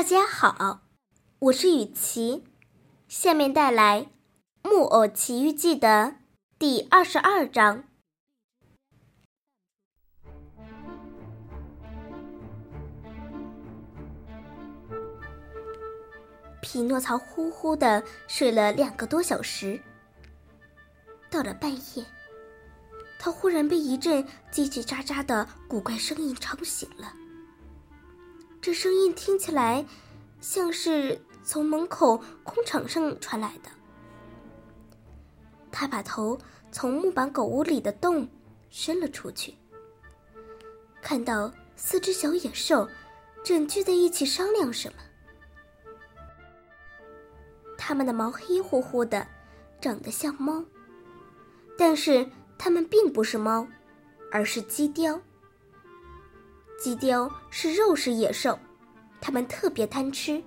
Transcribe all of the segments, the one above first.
大家好，我是雨琪，下面带来《木偶奇遇记》的第二十二章。匹诺曹呼呼的睡了两个多小时，到了半夜，他忽然被一阵叽叽喳喳的古怪声音吵醒了。这声音听起来像是从门口空场上传来的。他把头从木板狗屋里的洞伸了出去，看到四只小野兽正聚在一起商量什么。它们的毛黑乎乎的，长得像猫，但是它们并不是猫，而是鸡雕。鸡雕是肉食野兽，它们特别贪吃，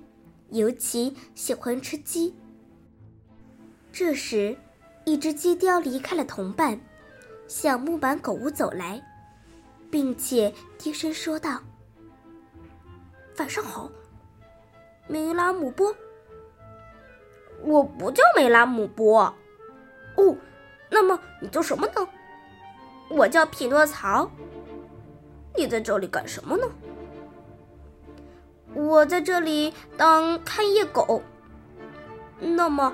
尤其喜欢吃鸡。这时，一只鸡雕离开了同伴，向木板狗屋走来，并且低声说道：“晚上好，梅拉姆波。”“我不叫梅拉姆波。”“哦，那么你叫什么呢？”“我叫匹诺曹。”你在这里干什么呢？我在这里当看夜狗。那么，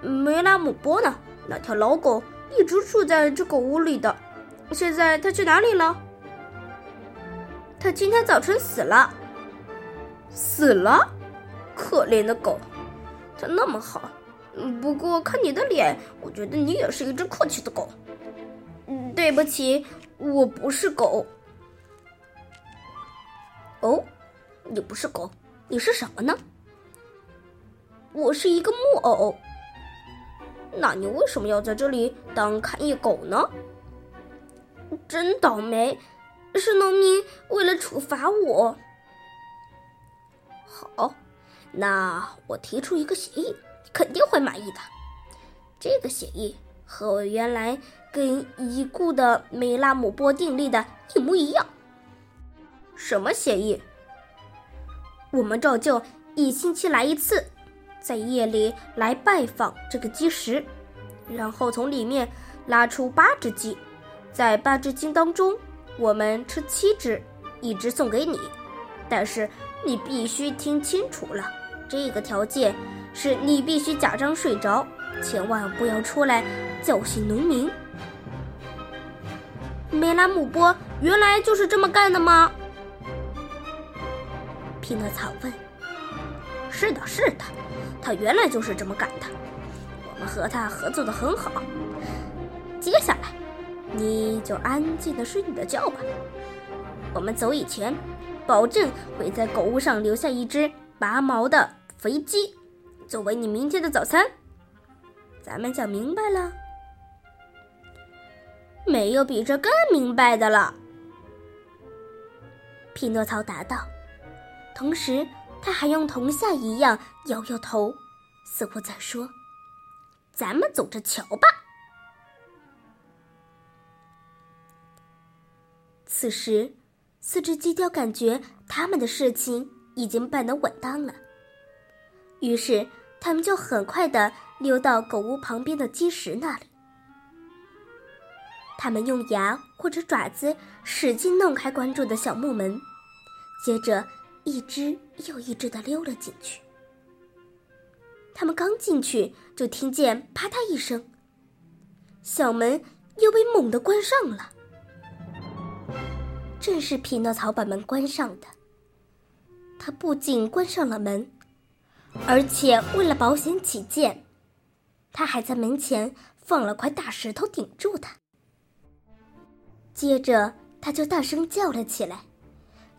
梅拉姆波呢？那条老狗一直住在这狗屋里的，现在它去哪里了？它今天早晨死了。死了？可怜的狗，它那么好。不过看你的脸，我觉得你也是一只客气的狗。对不起，我不是狗。你不是狗，你是什么呢？我是一个木偶。那你为什么要在这里当看夜狗呢？真倒霉，是农民为了处罚我。好，那我提出一个协议，你肯定会满意的。这个协议和我原来跟已故的梅拉姆波订立的一模一样。什么协议？我们照旧一星期来一次，在夜里来拜访这个鸡食，然后从里面拉出八只鸡，在八只鸡当中，我们吃七只，一只送给你。但是你必须听清楚了，这个条件是你必须假装睡着，千万不要出来叫醒农民。梅拉姆波原来就是这么干的吗？匹诺曹问：“是的，是的，他原来就是这么干的。我们和他合作的很好。接下来，你就安静的睡你的觉吧。我们走以前，保证会在狗屋上留下一只拔毛的肥鸡，作为你明天的早餐。咱们讲明白了？没有比这更明白的了。”匹诺曹答道。同时，他还用铜像一样摇摇头，似乎在说：“咱们走着瞧吧。”此时，四只鸡雕感觉他们的事情已经办得稳当了，于是他们就很快的溜到狗屋旁边的鸡食那里。他们用牙或者爪子使劲弄开关住的小木门，接着。一只又一只的溜了进去。他们刚进去，就听见啪嗒一声，小门又被猛地关上了。正是匹诺曹把门关上的。他不仅关上了门，而且为了保险起见，他还在门前放了块大石头顶住它。接着，他就大声叫了起来。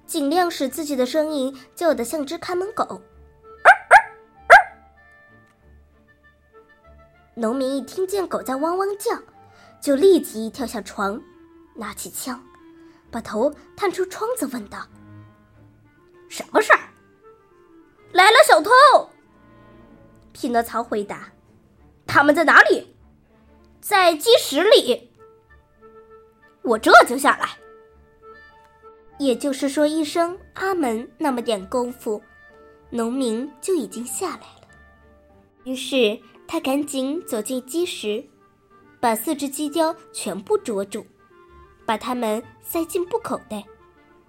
尽量使自己的声音叫得像只看门狗。农民一听见狗在汪汪叫，就立即跳下床，拿起枪，把头探出窗子，问道：“什么事儿？”“来了小偷。”匹诺曹回答。“他们在哪里？”“在鸡食里。”“我这就下来。”也就是说，一声“阿门”那么点功夫，农民就已经下来了。于是他赶紧走进鸡食，把四只鸡雕全部捉住，把它们塞进布口袋，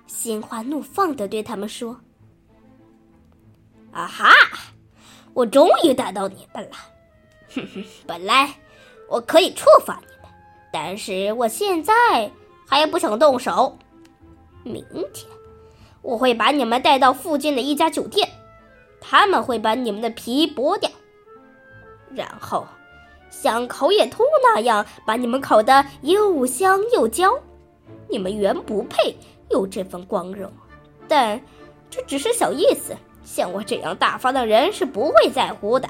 心花怒放地对他们说：“啊哈，我终于逮到你们了！哼哼，本来我可以处罚你们，但是我现在还不想动手。明天我会把你们带到附近的一家酒店。”他们会把你们的皮剥掉，然后像烤野兔那样把你们烤得又香又焦。你们原不配有这份光荣，但这只是小意思。像我这样大方的人是不会在乎的。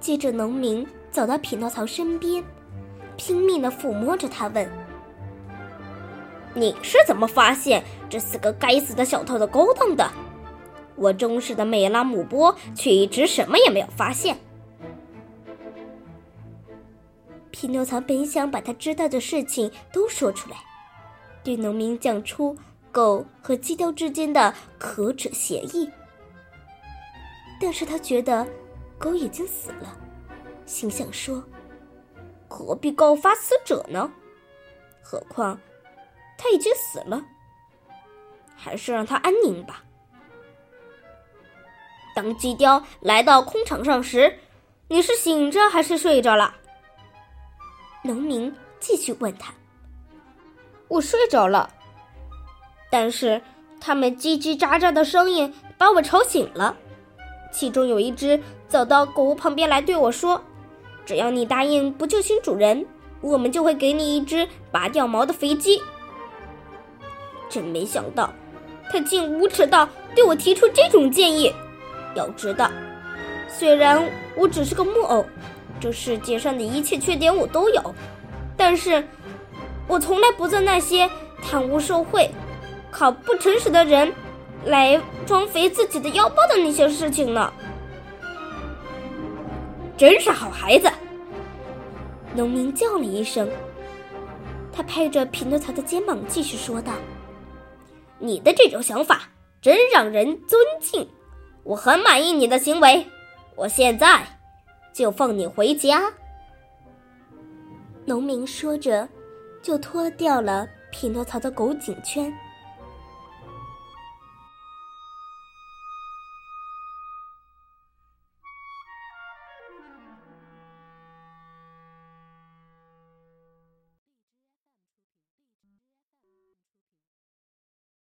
接着，农民走到匹诺曹身边，拼命的抚摸着他，问：“你是怎么发现这四个该死的小偷的勾当的？”我忠实的美拉姆波却一直什么也没有发现。匹诺曹本想把他知道的事情都说出来，对农民讲出狗和鸡雕之间的可耻协议，但是他觉得狗已经死了，心想说：“何必告发死者呢？何况他已经死了，还是让他安宁吧。”当鸡雕来到空场上时，你是醒着还是睡着了？农民继续问他：“我睡着了，但是他们叽叽喳喳的声音把我吵醒了。其中有一只走到狗屋旁边来对我说：‘只要你答应不救醒主人，我们就会给你一只拔掉毛的肥鸡。’真没想到，他竟无耻到对我提出这种建议。”要知道，虽然我只是个木偶，这世界上的一切缺点我都有，但是，我从来不做那些贪污受贿、靠不诚实的人来装肥自己的腰包的那些事情呢。真是好孩子！农民叫了一声，他拍着匹诺曹的肩膀，继续说道：“你的这种想法真让人尊敬。”我很满意你的行为，我现在就放你回家。农民说着，就脱掉了匹诺曹的狗颈圈。